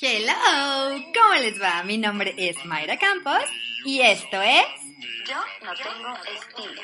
Hello, ¿cómo les va? Mi nombre es Mayra Campos y esto es... Yo no tengo estilo.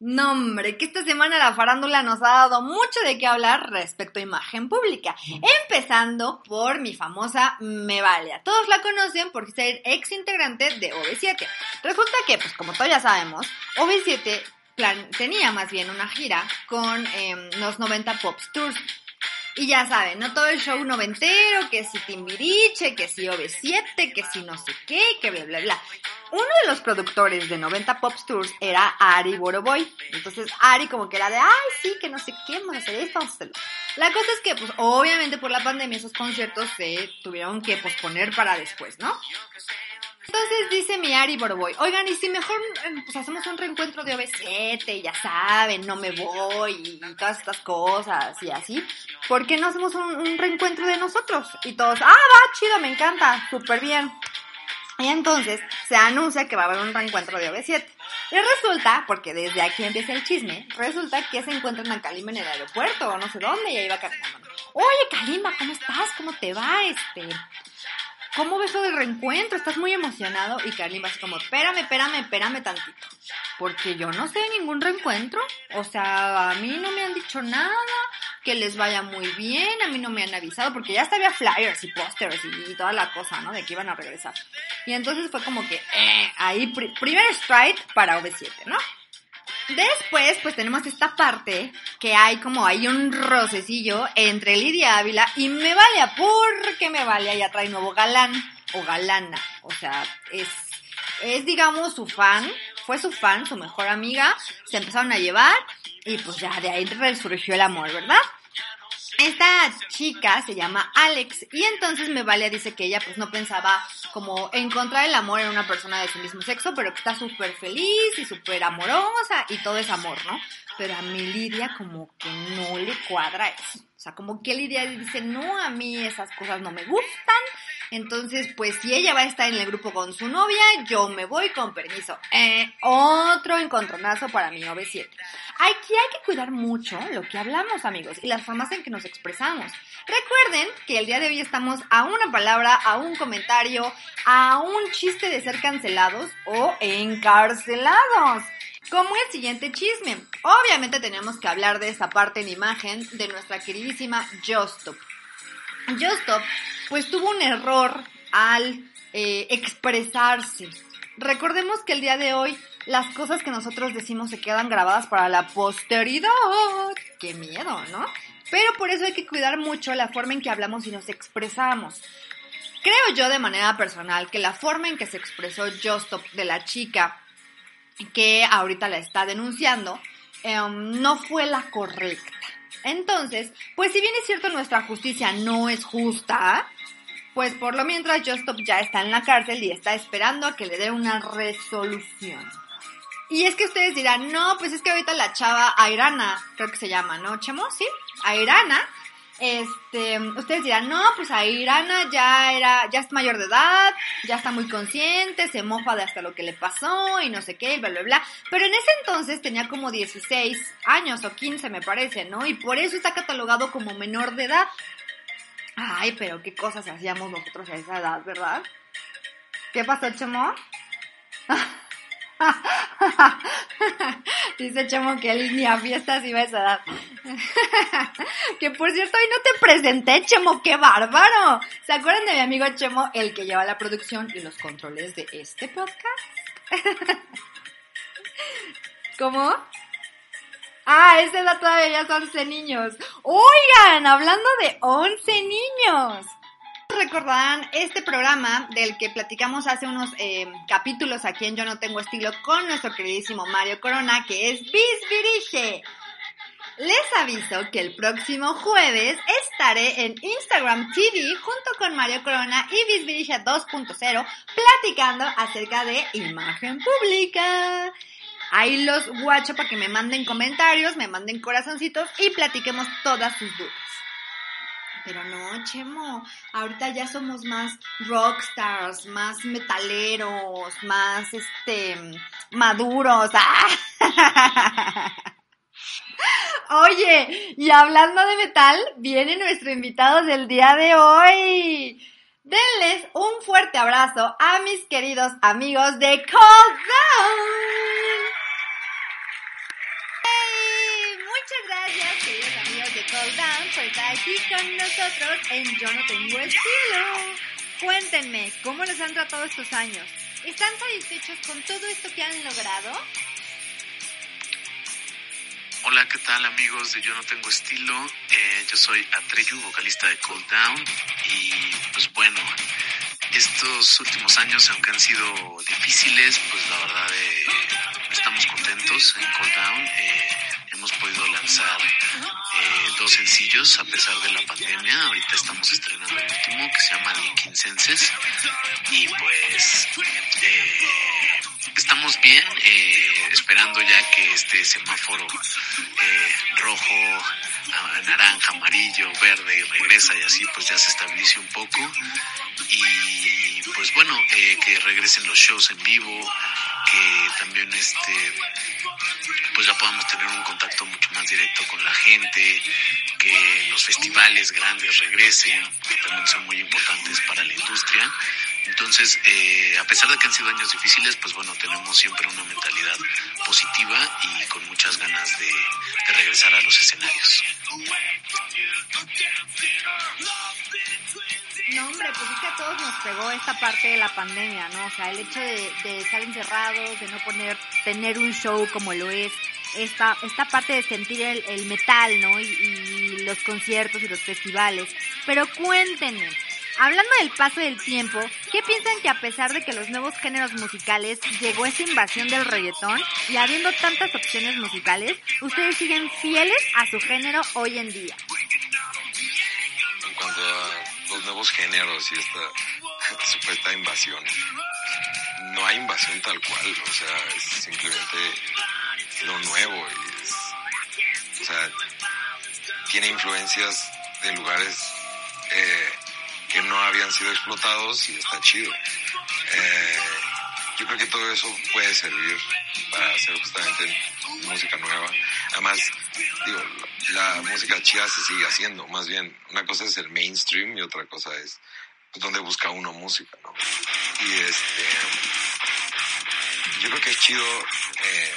Nombre, que esta semana la farándula nos ha dado mucho de qué hablar respecto a imagen pública. Empezando por mi famosa Me Vale. A todos la conocen por ser ex integrante de OV7. Resulta que, pues como todos ya sabemos, OV7 plan- tenía más bien una gira con em, los 90 Pops Tours. Y ya saben, ¿no? Todo el show noventero, que si Timbiriche, que si OV7, que si no sé qué, que bla, bla, bla. Uno de los productores de 90 Pop Tours era Ari Boroboy. Entonces Ari como que era de, ay, sí, que no sé qué, vamos a hacer esto, vamos a hacerlo. La cosa es que, pues, obviamente por la pandemia esos conciertos se tuvieron que posponer para después, ¿no? Entonces dice mi Ari Boroboy, oigan, y si mejor em, pues hacemos un reencuentro de OV7, ya saben, no me voy y todas estas cosas y así, ¿por qué no hacemos un, reencuentro de nosotros? Y todos, ah, va, chido, me encanta, súper bien. Y entonces se anuncia que va a haber un reencuentro de OV7. Y resulta, porque desde aquí empieza el chisme, resulta que se encuentran a Kalimba en el aeropuerto o no sé dónde y ahí va caminando. Oye, Kalimba, ¿cómo estás? ¿Cómo te va? Este, ¿Cómo ves lo del reencuentro? ¿Estás muy emocionado? Y Kalimba así como, espérame, espérame, espérame tantito. Porque yo no sé ningún reencuentro. O sea, a mí no me han dicho nada, que les vaya muy bien, a mí no me han avisado, porque ya hasta había flyers y pósters y, y toda la cosa, ¿no? De que iban a regresar. Y entonces fue como que, eh, ahí, pri- primer strike para OV7, ¿no? Después, pues tenemos esta parte que hay como hay un rocecillo entre Lidia Ávila y Me Valia, porque Me Valia ya trae nuevo galán o galana. O sea, es, es digamos su fan, fue su fan, su mejor amiga, se empezaron a llevar y pues ya de ahí resurgió el amor, ¿verdad? Esta chica se llama Alex y entonces Mevalia dice que ella pues no pensaba como encontrar el amor en una persona de su mismo sexo, pero que está súper feliz y súper amorosa y todo es amor, ¿no? Pero a mi Lidia como que no le cuadra eso. O sea, como que Lidia dice, no, a mí esas cosas no me gustan. Entonces, pues si ella va a estar en el grupo con su novia, yo me voy con permiso. Eh, otro encontronazo para mi OV7. Aquí hay que cuidar mucho lo que hablamos, amigos, y las formas en que nos expresamos. Recuerden que el día de hoy estamos a una palabra, a un comentario, a un chiste de ser cancelados o encarcelados. Como el siguiente chisme. Obviamente tenemos que hablar de esta parte en imagen de nuestra queridísima Justop. Justop, pues tuvo un error al eh, expresarse. Recordemos que el día de hoy las cosas que nosotros decimos se quedan grabadas para la posteridad. Qué miedo, ¿no? Pero por eso hay que cuidar mucho la forma en que hablamos y nos expresamos. Creo yo de manera personal que la forma en que se expresó Justop de la chica que ahorita la está denunciando em, no fue la correcta. Entonces, pues si bien es cierto nuestra justicia no es justa, pues por lo mientras Justop ya está en la cárcel y está esperando a que le dé una resolución. Y es que ustedes dirán, no, pues es que ahorita la chava Airana, creo que se llama, ¿no, Chemo? Sí, Airana. Este, ustedes dirán, no, pues Airana ya era, ya es mayor de edad, ya está muy consciente, se mofa de hasta lo que le pasó y no sé qué, y bla, bla, bla. Pero en ese entonces tenía como 16 años o 15 me parece, ¿no? Y por eso está catalogado como menor de edad. Ay, pero qué cosas hacíamos nosotros a esa edad, ¿verdad? ¿Qué pasó, Chemo? Dice Chemo que él ni a fiestas iba a esa edad. que por cierto, hoy no te presenté, Chemo, qué bárbaro. ¿Se acuerdan de mi amigo Chemo, el que lleva la producción y los controles de este podcast? ¿Cómo? Ah, esa edad todavía son 11 niños. Oigan, hablando de 11 niños. Recordarán este programa del que platicamos hace unos eh, capítulos aquí en Yo No Tengo Estilo con nuestro queridísimo Mario Corona, que es Bisbirige. Les aviso que el próximo jueves estaré en Instagram TV junto con Mario Corona y Bisbirisha 2.0 platicando acerca de imagen pública. Ahí los guacho para que me manden comentarios, me manden corazoncitos y platiquemos todas sus dudas. Pero no, Chemo, ahorita ya somos más rockstars, más metaleros, más este maduros. ¡Ah! Oye, y hablando de metal, viene nuestro invitado del día de hoy. Denles un fuerte abrazo a mis queridos amigos de Cold Down. Estar aquí con nosotros en Yo No Tengo Estilo. Cuéntenme, ¿cómo les han tratado estos años? ¿Están satisfechos con todo esto que han logrado? Hola, ¿qué tal amigos de Yo No Tengo Estilo? Eh, yo soy Atreyu, vocalista de Cold Down y pues bueno, estos últimos años aunque han sido difíciles, pues la verdad eh, estamos contentos en Cold Down. Eh, hemos podido lanzar sencillos a pesar de la pandemia. Ahorita estamos estrenando el último que se llama Linkin Senses y pues eh, estamos bien, eh, esperando ya que este semáforo eh, rojo, naranja, amarillo, verde regresa y así pues ya se estabilice un poco y pues bueno, que regresen los shows en vivo, que también este pues ya podamos tener un contacto directo con la gente, que los festivales grandes regresen, que también son muy importantes para la industria. Entonces, eh, a pesar de que han sido años difíciles, pues bueno, tenemos siempre una mentalidad positiva y con muchas ganas de, de regresar a los escenarios. No, hombre, pues es que a todos nos pegó esta parte de la pandemia, ¿no? O sea, el hecho de, de estar encerrados, de no poner, tener un show como lo es, esta, esta parte de sentir el, metal, ¿no? Y, y los conciertos y los festivales. Pero cuéntenme, hablando del paso del tiempo, ¿qué piensan que a pesar de que los nuevos géneros musicales llegó esa invasión del reggaetón y habiendo tantas opciones musicales, ustedes siguen fieles a su género hoy en día? en cuanto a los nuevos géneros y esta supuesta invasión. No hay invasión tal cual, o sea, es simplemente lo nuevo. es- o sea, tiene influencias de lugares eh, que no habían sido explotados y está chido. Eh, yo creo que todo eso puede servir para hacer justamente música nueva. Además, digo, la, la música chida se sigue haciendo. Más bien, una cosa es el mainstream y otra cosa es pues, donde busca uno música, ¿no? Y este, yo creo que es chido eh,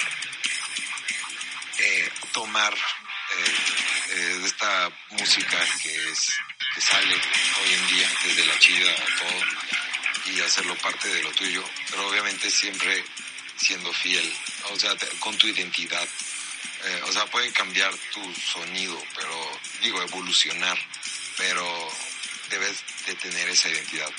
eh, tomar eh, eh, esta música que es que sale hoy en día desde la chida a todo y hacerlo parte de lo tuyo, pero obviamente siempre siendo fiel, o sea, con tu identidad. Eh, o sea, puede cambiar tu sonido, pero digo, evolucionar, pero debes de tener esa identidad.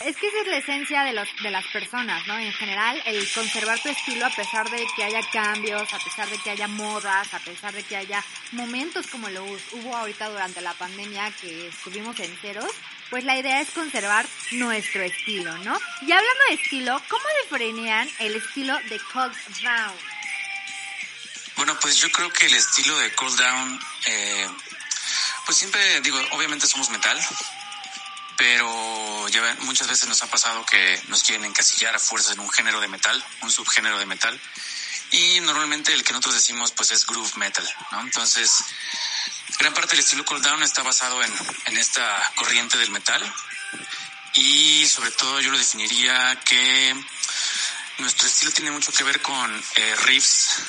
Es que esa es la esencia de, los, de las personas, ¿no? En general, el conservar tu estilo a pesar de que haya cambios, a pesar de que haya modas, a pesar de que haya momentos como lo hubo ahorita durante la pandemia que estuvimos enteros, pues la idea es conservar nuestro estilo, ¿no? Y hablando de estilo, ¿cómo diferencian el estilo de Cold Down? Bueno, pues yo creo que el estilo de Cool Down, eh, pues siempre digo, obviamente somos metal, pero ya muchas veces nos ha pasado que nos quieren encasillar a fuerzas en un género de metal, un subgénero de metal, y normalmente el que nosotros decimos pues es groove metal, ¿no? Entonces, gran parte del estilo Cool Down está basado en, en esta corriente del metal, y sobre todo yo lo definiría que nuestro estilo tiene mucho que ver con eh, riffs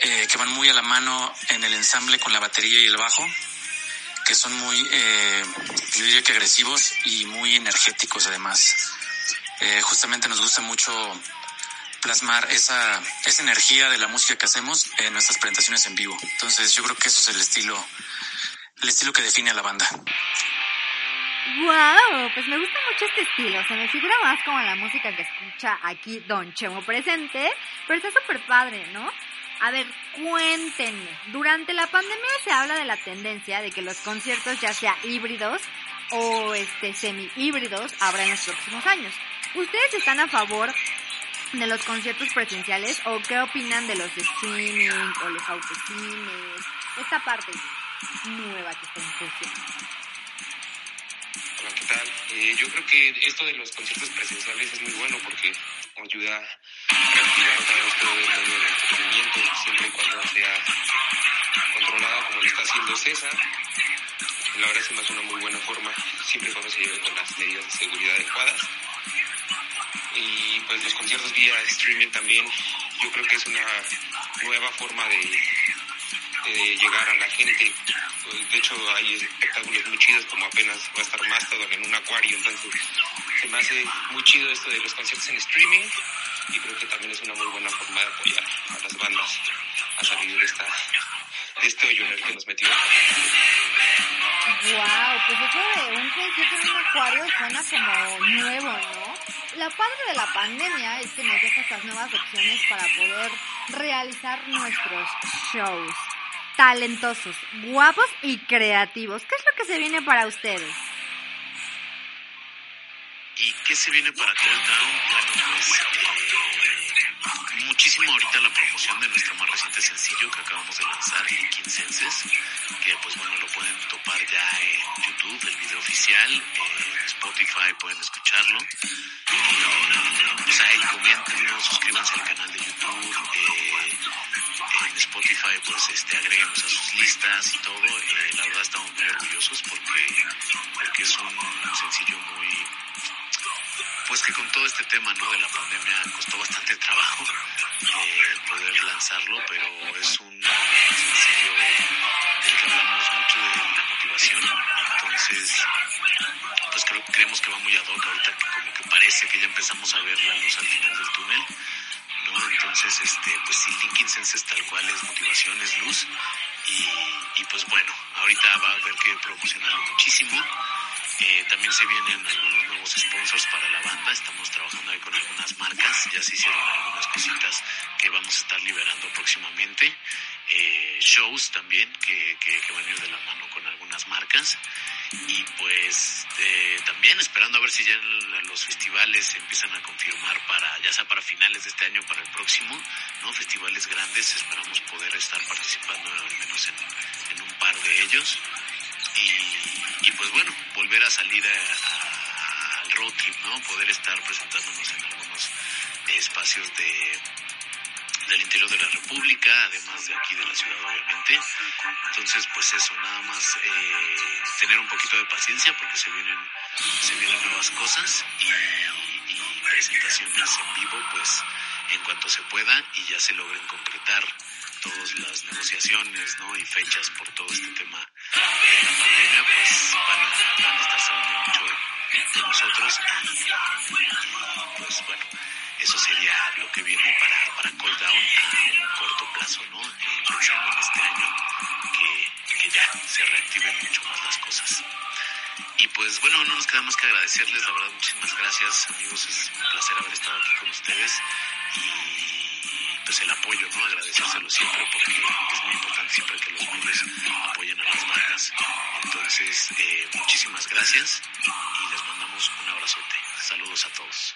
eh, que van muy a la mano en el ensamble con la batería y el bajo, que son muy, eh, yo diría que agresivos y muy energéticos además. Eh, justamente nos gusta mucho plasmar esa, esa energía de la música que hacemos en nuestras presentaciones en vivo. Entonces yo creo que eso es el estilo, el estilo que define a la banda. ¡Wow! Pues me gusta mucho este estilo. Se me figura más como la música que escucha aquí Don Chemo presente. Pero está súper padre, ¿no? A ver, cuéntenme. Durante la pandemia se habla de la tendencia de que los conciertos, ya sea híbridos o este semi híbridos, habrá en los próximos años. ¿Ustedes están a favor de los conciertos presenciales o qué opinan de los de streaming o los autocines? Esta parte nueva que está. Hola, ¿qué tal? Eh, yo creo que esto de los conciertos presenciales es muy bueno porque ayuda a reactivar otra vez todo el medio del entretenimiento, siempre y cuando sea controlada como lo está haciendo César. La verdad se me hace una muy buena forma, siempre y cuando se lleve con las medidas de seguridad adecuadas. Y pues los conciertos vía streaming también, yo creo que es una nueva forma de, de llegar a la gente. Pues, de hecho, hay espectáculos muy chidos, como apenas va a estar Mastodon en un acuario, entonces se me hace muy chido esto de los conciertos en streaming y creo que también es una muy buena forma de apoyar a las bandas a salir de, esta, de este hoyo en el que nos metimos. Wow, pues eso de un concierto en un acuario suena como nuevo, ¿no? La parte de la pandemia es que nos deja estas nuevas opciones para poder realizar nuestros shows. Talentosos, guapos y creativos. ¿Qué es lo que se viene para ustedes? ¿Y qué se viene para Cold Down? Bueno, pues eh, muchísimo ahorita la promoción de nuestro más reciente sencillo que acabamos de lanzar, Linkin Senses, que pues bueno, lo pueden topar ya en YouTube, el video oficial, en Spotify pueden escucharlo. Y, pues ahí comenten, suscríbanse al canal de YouTube, eh, en Spotify pues este agréguenos a sus listas y todo. Eh, la verdad estamos muy orgullosos porque, porque es un sencillo muy pues que con todo este tema ¿no? de la pandemia costó bastante trabajo eh, poder lanzarlo, pero es un sencillo del que hablamos mucho de la motivación. Entonces, pues creo, creemos que va muy ad hoc ahorita que como que parece que ya empezamos a ver la luz al final del túnel. ¿no? Entonces, este, pues sí, Linkin Senses tal cual es motivación, es luz. Y, y pues bueno, ahorita va a haber que promocionarlo muchísimo. Eh, también se vienen algunos sponsors para la banda. Estamos trabajando ahí con algunas marcas. Ya se hicieron algunas cositas que vamos a estar liberando próximamente. Eh, shows también que, que, que, van a ir de la mano con algunas marcas. Y pues eh, también esperando a ver si ya los festivales se empiezan a confirmar para, ya sea para finales de este año, para el próximo, ¿no? Festivales grandes, esperamos poder estar participando al menos en, en un par de ellos. Y, y, pues bueno, volver a salir al road trip, ¿no? Poder estar presentándonos en algunos espacios de del interior de la República, además de aquí de la ciudad, obviamente. Entonces, pues eso, nada más eh, tener un poquito de paciencia porque se vienen, se vienen nuevas cosas y, presentaciones en vivo, pues en cuanto se pueda y ya se logren concretar todas las negociaciones ¿no? y fechas por todo este tema de la pandemia, pues van a, van a estar sabiendo mucho de, nosotros y, pues bueno, eso sería lo que viene para, para Cold Down a un corto plazo, ¿no? Eh, pensando en este año que, que ya se reactiven mucho más las cosas. Y pues bueno, no nos queda más que agradecerles, la verdad, muchísimas gracias amigos, es un placer haber estado aquí con ustedes y pues el apoyo, ¿no? Agradecérselo siempre porque es muy importante siempre que los medios apoyen las. Entonces, eh, muchísimas gracias y les mandamos un abrazote. Saludos a todos.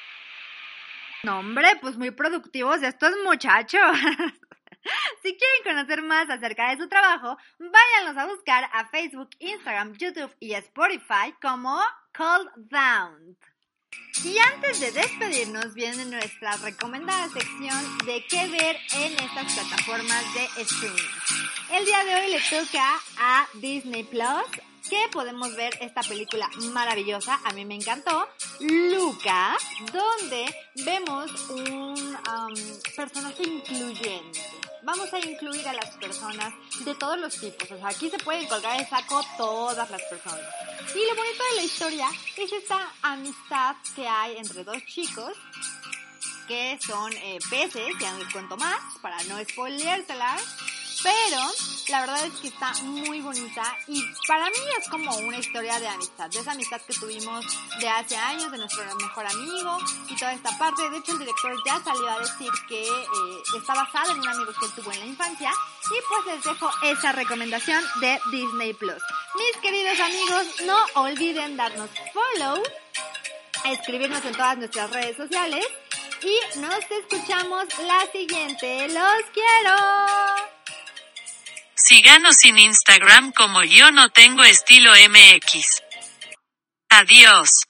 No, hombre, pues muy productivos estos muchachos. si quieren conocer más acerca de su trabajo, váyanlos a buscar a Facebook, Instagram, YouTube y Spotify como Cold Down. Y antes de despedirnos viene nuestra recomendada sección de qué ver en estas plataformas de streaming. El día de hoy le toca a Disney Plus que podemos ver esta película maravillosa, a mí me encantó, Luca, donde vemos un um, personaje incluyente. Vamos a incluir a las personas de todos los tipos, o sea, aquí se pueden colgar el saco todas las personas. Y lo bonito de la historia es esta amistad que hay entre dos chicos que son eh, peces, ya no les cuento más para no spoileárselas pero la verdad es que está muy bonita y para mí es como una historia de amistad, de esa amistad que tuvimos de hace años, de nuestro mejor amigo y toda esta parte. De hecho, el director ya salió a decir que eh, está basado en un amigo que él tuvo en la infancia y pues les dejo esa recomendación de Disney Plus. Mis queridos amigos, no olviden darnos follow, escribirnos en todas nuestras redes sociales y nos escuchamos la siguiente. ¡Los quiero! Síganos en Instagram como yo no tengo estilo MX. Adiós.